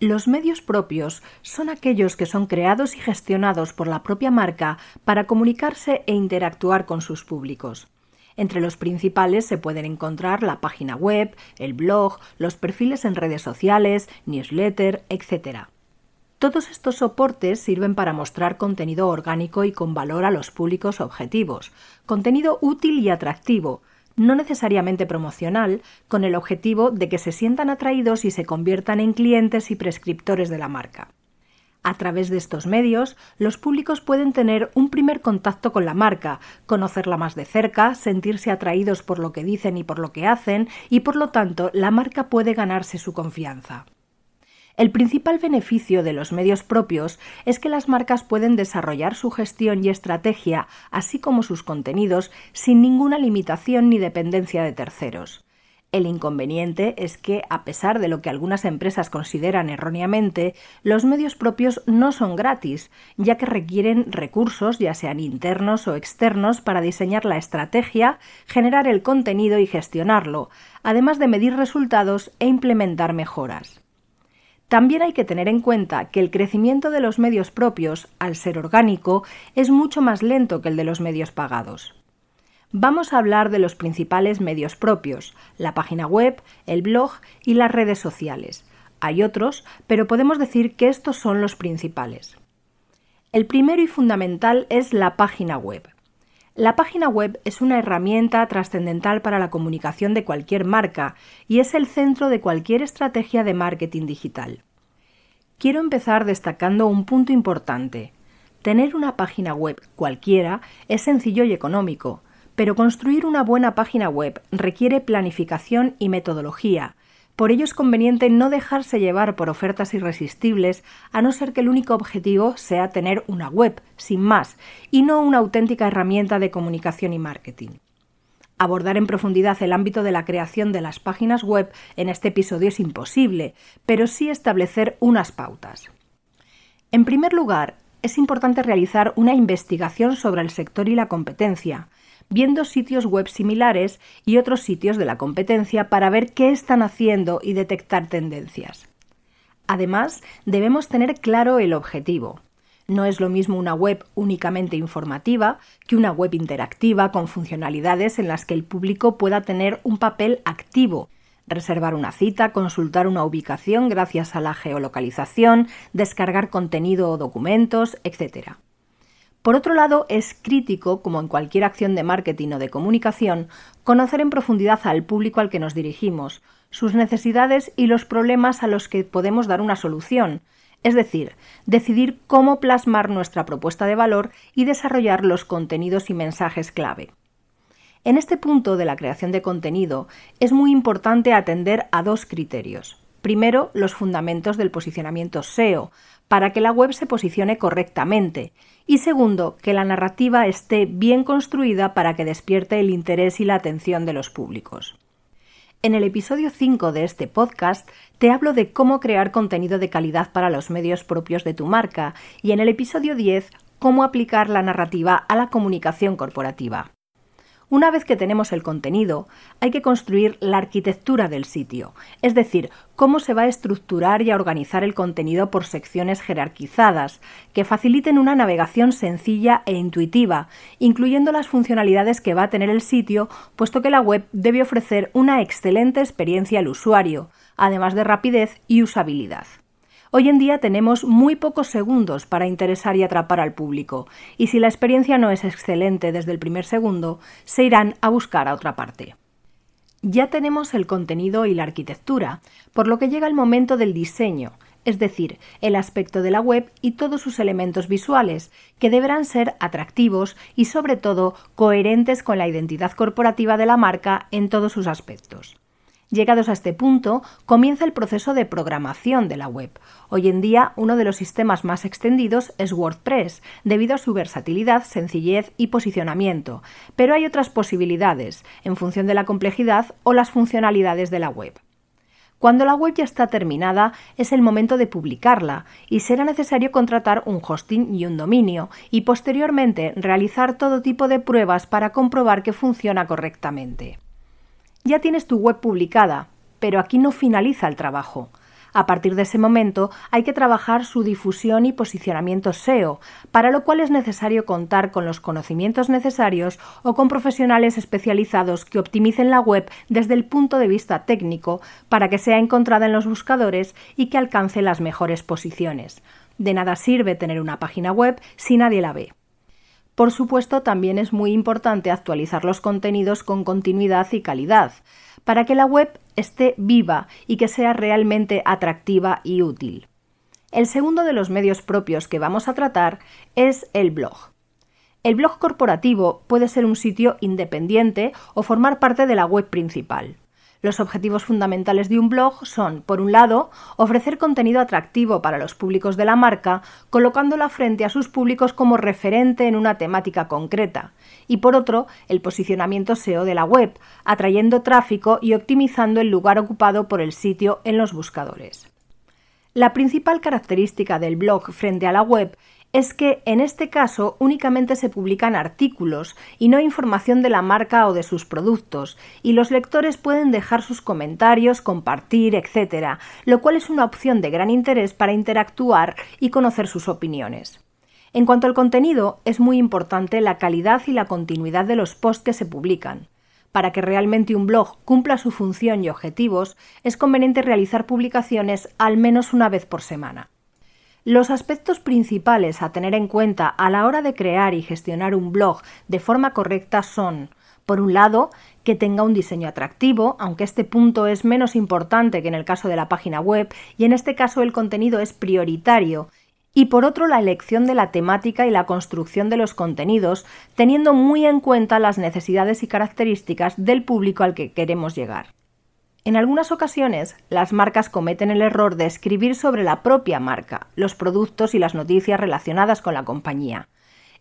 Los medios propios son aquellos que son creados y gestionados por la propia marca para comunicarse e interactuar con sus públicos. Entre los principales se pueden encontrar la página web, el blog, los perfiles en redes sociales, newsletter, etc. Todos estos soportes sirven para mostrar contenido orgánico y con valor a los públicos objetivos, contenido útil y atractivo, no necesariamente promocional, con el objetivo de que se sientan atraídos y se conviertan en clientes y prescriptores de la marca. A través de estos medios, los públicos pueden tener un primer contacto con la marca, conocerla más de cerca, sentirse atraídos por lo que dicen y por lo que hacen, y por lo tanto la marca puede ganarse su confianza. El principal beneficio de los medios propios es que las marcas pueden desarrollar su gestión y estrategia, así como sus contenidos, sin ninguna limitación ni dependencia de terceros. El inconveniente es que, a pesar de lo que algunas empresas consideran erróneamente, los medios propios no son gratis, ya que requieren recursos, ya sean internos o externos, para diseñar la estrategia, generar el contenido y gestionarlo, además de medir resultados e implementar mejoras. También hay que tener en cuenta que el crecimiento de los medios propios, al ser orgánico, es mucho más lento que el de los medios pagados. Vamos a hablar de los principales medios propios, la página web, el blog y las redes sociales. Hay otros, pero podemos decir que estos son los principales. El primero y fundamental es la página web. La página web es una herramienta trascendental para la comunicación de cualquier marca y es el centro de cualquier estrategia de marketing digital. Quiero empezar destacando un punto importante. Tener una página web cualquiera es sencillo y económico, pero construir una buena página web requiere planificación y metodología, por ello es conveniente no dejarse llevar por ofertas irresistibles, a no ser que el único objetivo sea tener una web, sin más, y no una auténtica herramienta de comunicación y marketing. Abordar en profundidad el ámbito de la creación de las páginas web en este episodio es imposible, pero sí establecer unas pautas. En primer lugar, es importante realizar una investigación sobre el sector y la competencia, viendo sitios web similares y otros sitios de la competencia para ver qué están haciendo y detectar tendencias. Además, debemos tener claro el objetivo. No es lo mismo una web únicamente informativa que una web interactiva con funcionalidades en las que el público pueda tener un papel activo, reservar una cita, consultar una ubicación gracias a la geolocalización, descargar contenido o documentos, etc. Por otro lado, es crítico, como en cualquier acción de marketing o de comunicación, conocer en profundidad al público al que nos dirigimos, sus necesidades y los problemas a los que podemos dar una solución, es decir, decidir cómo plasmar nuestra propuesta de valor y desarrollar los contenidos y mensajes clave. En este punto de la creación de contenido es muy importante atender a dos criterios. Primero, los fundamentos del posicionamiento SEO, para que la web se posicione correctamente. Y segundo, que la narrativa esté bien construida para que despierte el interés y la atención de los públicos. En el episodio 5 de este podcast te hablo de cómo crear contenido de calidad para los medios propios de tu marca y en el episodio 10 cómo aplicar la narrativa a la comunicación corporativa. Una vez que tenemos el contenido, hay que construir la arquitectura del sitio, es decir, cómo se va a estructurar y a organizar el contenido por secciones jerarquizadas, que faciliten una navegación sencilla e intuitiva, incluyendo las funcionalidades que va a tener el sitio, puesto que la web debe ofrecer una excelente experiencia al usuario, además de rapidez y usabilidad. Hoy en día tenemos muy pocos segundos para interesar y atrapar al público, y si la experiencia no es excelente desde el primer segundo, se irán a buscar a otra parte. Ya tenemos el contenido y la arquitectura, por lo que llega el momento del diseño, es decir, el aspecto de la web y todos sus elementos visuales, que deberán ser atractivos y sobre todo coherentes con la identidad corporativa de la marca en todos sus aspectos. Llegados a este punto, comienza el proceso de programación de la web. Hoy en día, uno de los sistemas más extendidos es WordPress, debido a su versatilidad, sencillez y posicionamiento, pero hay otras posibilidades, en función de la complejidad o las funcionalidades de la web. Cuando la web ya está terminada, es el momento de publicarla y será necesario contratar un hosting y un dominio y posteriormente realizar todo tipo de pruebas para comprobar que funciona correctamente. Ya tienes tu web publicada, pero aquí no finaliza el trabajo. A partir de ese momento hay que trabajar su difusión y posicionamiento SEO, para lo cual es necesario contar con los conocimientos necesarios o con profesionales especializados que optimicen la web desde el punto de vista técnico para que sea encontrada en los buscadores y que alcance las mejores posiciones. De nada sirve tener una página web si nadie la ve. Por supuesto, también es muy importante actualizar los contenidos con continuidad y calidad, para que la web esté viva y que sea realmente atractiva y útil. El segundo de los medios propios que vamos a tratar es el blog. El blog corporativo puede ser un sitio independiente o formar parte de la web principal. Los objetivos fundamentales de un blog son, por un lado, ofrecer contenido atractivo para los públicos de la marca, colocándola frente a sus públicos como referente en una temática concreta, y por otro, el posicionamiento SEO de la web, atrayendo tráfico y optimizando el lugar ocupado por el sitio en los buscadores. La principal característica del blog frente a la web es que en este caso únicamente se publican artículos y no información de la marca o de sus productos, y los lectores pueden dejar sus comentarios, compartir, etc., lo cual es una opción de gran interés para interactuar y conocer sus opiniones. En cuanto al contenido, es muy importante la calidad y la continuidad de los posts que se publican. Para que realmente un blog cumpla su función y objetivos, es conveniente realizar publicaciones al menos una vez por semana. Los aspectos principales a tener en cuenta a la hora de crear y gestionar un blog de forma correcta son, por un lado, que tenga un diseño atractivo, aunque este punto es menos importante que en el caso de la página web, y en este caso el contenido es prioritario, y por otro la elección de la temática y la construcción de los contenidos, teniendo muy en cuenta las necesidades y características del público al que queremos llegar. En algunas ocasiones, las marcas cometen el error de escribir sobre la propia marca, los productos y las noticias relacionadas con la compañía.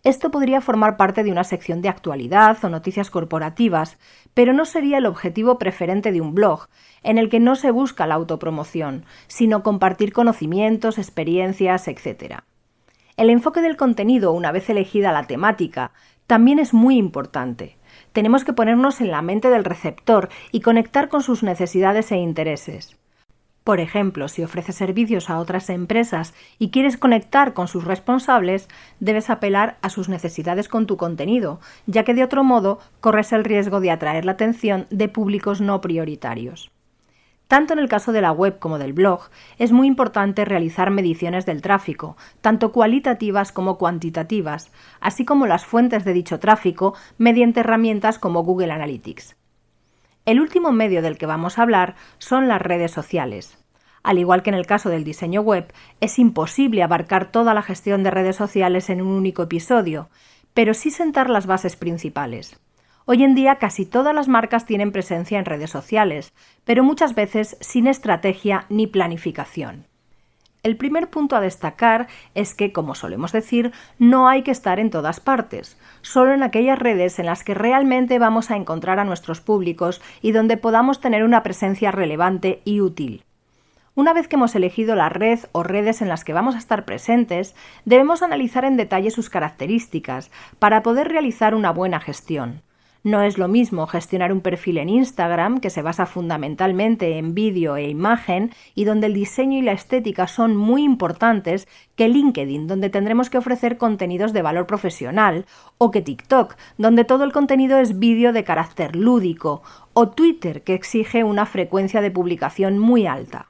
Esto podría formar parte de una sección de actualidad o noticias corporativas, pero no sería el objetivo preferente de un blog, en el que no se busca la autopromoción, sino compartir conocimientos, experiencias, etc. El enfoque del contenido, una vez elegida la temática, también es muy importante tenemos que ponernos en la mente del receptor y conectar con sus necesidades e intereses. Por ejemplo, si ofreces servicios a otras empresas y quieres conectar con sus responsables, debes apelar a sus necesidades con tu contenido, ya que de otro modo corres el riesgo de atraer la atención de públicos no prioritarios. Tanto en el caso de la web como del blog, es muy importante realizar mediciones del tráfico, tanto cualitativas como cuantitativas, así como las fuentes de dicho tráfico mediante herramientas como Google Analytics. El último medio del que vamos a hablar son las redes sociales. Al igual que en el caso del diseño web, es imposible abarcar toda la gestión de redes sociales en un único episodio, pero sí sentar las bases principales. Hoy en día casi todas las marcas tienen presencia en redes sociales, pero muchas veces sin estrategia ni planificación. El primer punto a destacar es que, como solemos decir, no hay que estar en todas partes, solo en aquellas redes en las que realmente vamos a encontrar a nuestros públicos y donde podamos tener una presencia relevante y útil. Una vez que hemos elegido la red o redes en las que vamos a estar presentes, debemos analizar en detalle sus características para poder realizar una buena gestión. No es lo mismo gestionar un perfil en Instagram, que se basa fundamentalmente en vídeo e imagen y donde el diseño y la estética son muy importantes, que LinkedIn, donde tendremos que ofrecer contenidos de valor profesional, o que TikTok, donde todo el contenido es vídeo de carácter lúdico, o Twitter, que exige una frecuencia de publicación muy alta.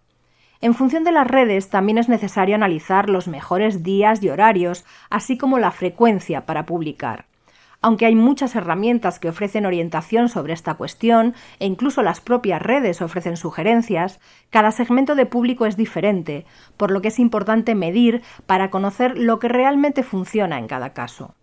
En función de las redes también es necesario analizar los mejores días y horarios, así como la frecuencia para publicar. Aunque hay muchas herramientas que ofrecen orientación sobre esta cuestión e incluso las propias redes ofrecen sugerencias, cada segmento de público es diferente, por lo que es importante medir para conocer lo que realmente funciona en cada caso.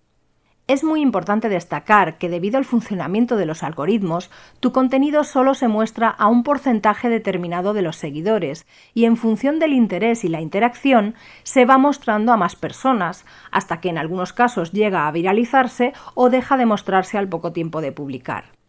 Es muy importante destacar que debido al funcionamiento de los algoritmos, tu contenido solo se muestra a un porcentaje determinado de los seguidores y en función del interés y la interacción se va mostrando a más personas, hasta que en algunos casos llega a viralizarse o deja de mostrarse al poco tiempo de publicar.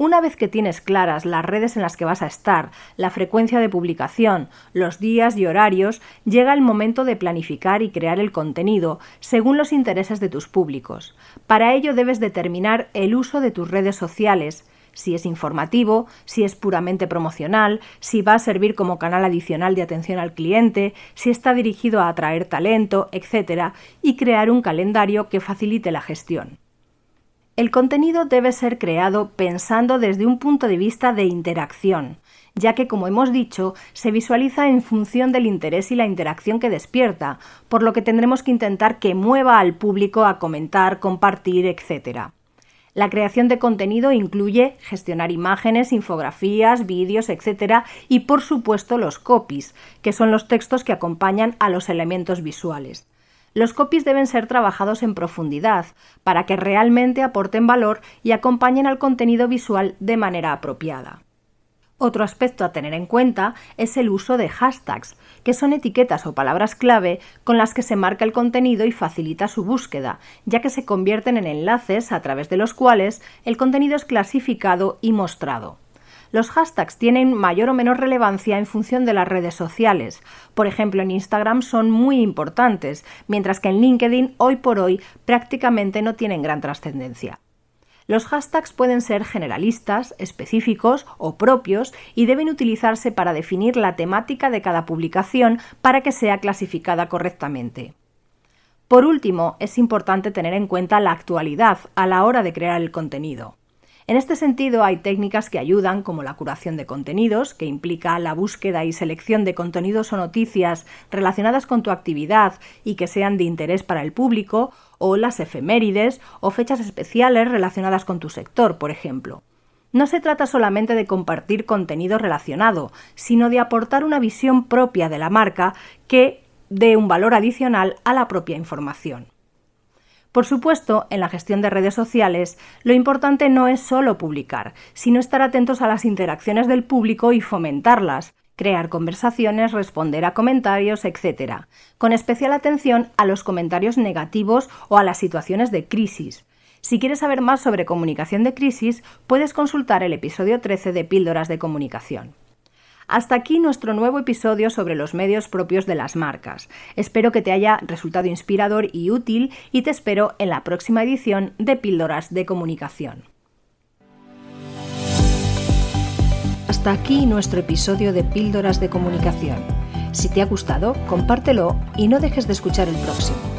Una vez que tienes claras las redes en las que vas a estar, la frecuencia de publicación, los días y horarios, llega el momento de planificar y crear el contenido según los intereses de tus públicos. Para ello debes determinar el uso de tus redes sociales, si es informativo, si es puramente promocional, si va a servir como canal adicional de atención al cliente, si está dirigido a atraer talento, etc., y crear un calendario que facilite la gestión. El contenido debe ser creado pensando desde un punto de vista de interacción, ya que, como hemos dicho, se visualiza en función del interés y la interacción que despierta, por lo que tendremos que intentar que mueva al público a comentar, compartir, etc. La creación de contenido incluye gestionar imágenes, infografías, vídeos, etc. y por supuesto los copies, que son los textos que acompañan a los elementos visuales. Los copies deben ser trabajados en profundidad para que realmente aporten valor y acompañen al contenido visual de manera apropiada. Otro aspecto a tener en cuenta es el uso de hashtags, que son etiquetas o palabras clave con las que se marca el contenido y facilita su búsqueda, ya que se convierten en enlaces a través de los cuales el contenido es clasificado y mostrado. Los hashtags tienen mayor o menor relevancia en función de las redes sociales. Por ejemplo, en Instagram son muy importantes, mientras que en LinkedIn hoy por hoy prácticamente no tienen gran trascendencia. Los hashtags pueden ser generalistas, específicos o propios y deben utilizarse para definir la temática de cada publicación para que sea clasificada correctamente. Por último, es importante tener en cuenta la actualidad a la hora de crear el contenido. En este sentido, hay técnicas que ayudan, como la curación de contenidos, que implica la búsqueda y selección de contenidos o noticias relacionadas con tu actividad y que sean de interés para el público, o las efemérides o fechas especiales relacionadas con tu sector, por ejemplo. No se trata solamente de compartir contenido relacionado, sino de aportar una visión propia de la marca que dé un valor adicional a la propia información. Por supuesto, en la gestión de redes sociales, lo importante no es solo publicar, sino estar atentos a las interacciones del público y fomentarlas, crear conversaciones, responder a comentarios, etc., con especial atención a los comentarios negativos o a las situaciones de crisis. Si quieres saber más sobre comunicación de crisis, puedes consultar el episodio 13 de Píldoras de Comunicación. Hasta aquí nuestro nuevo episodio sobre los medios propios de las marcas. Espero que te haya resultado inspirador y útil y te espero en la próxima edición de Píldoras de Comunicación. Hasta aquí nuestro episodio de Píldoras de Comunicación. Si te ha gustado, compártelo y no dejes de escuchar el próximo.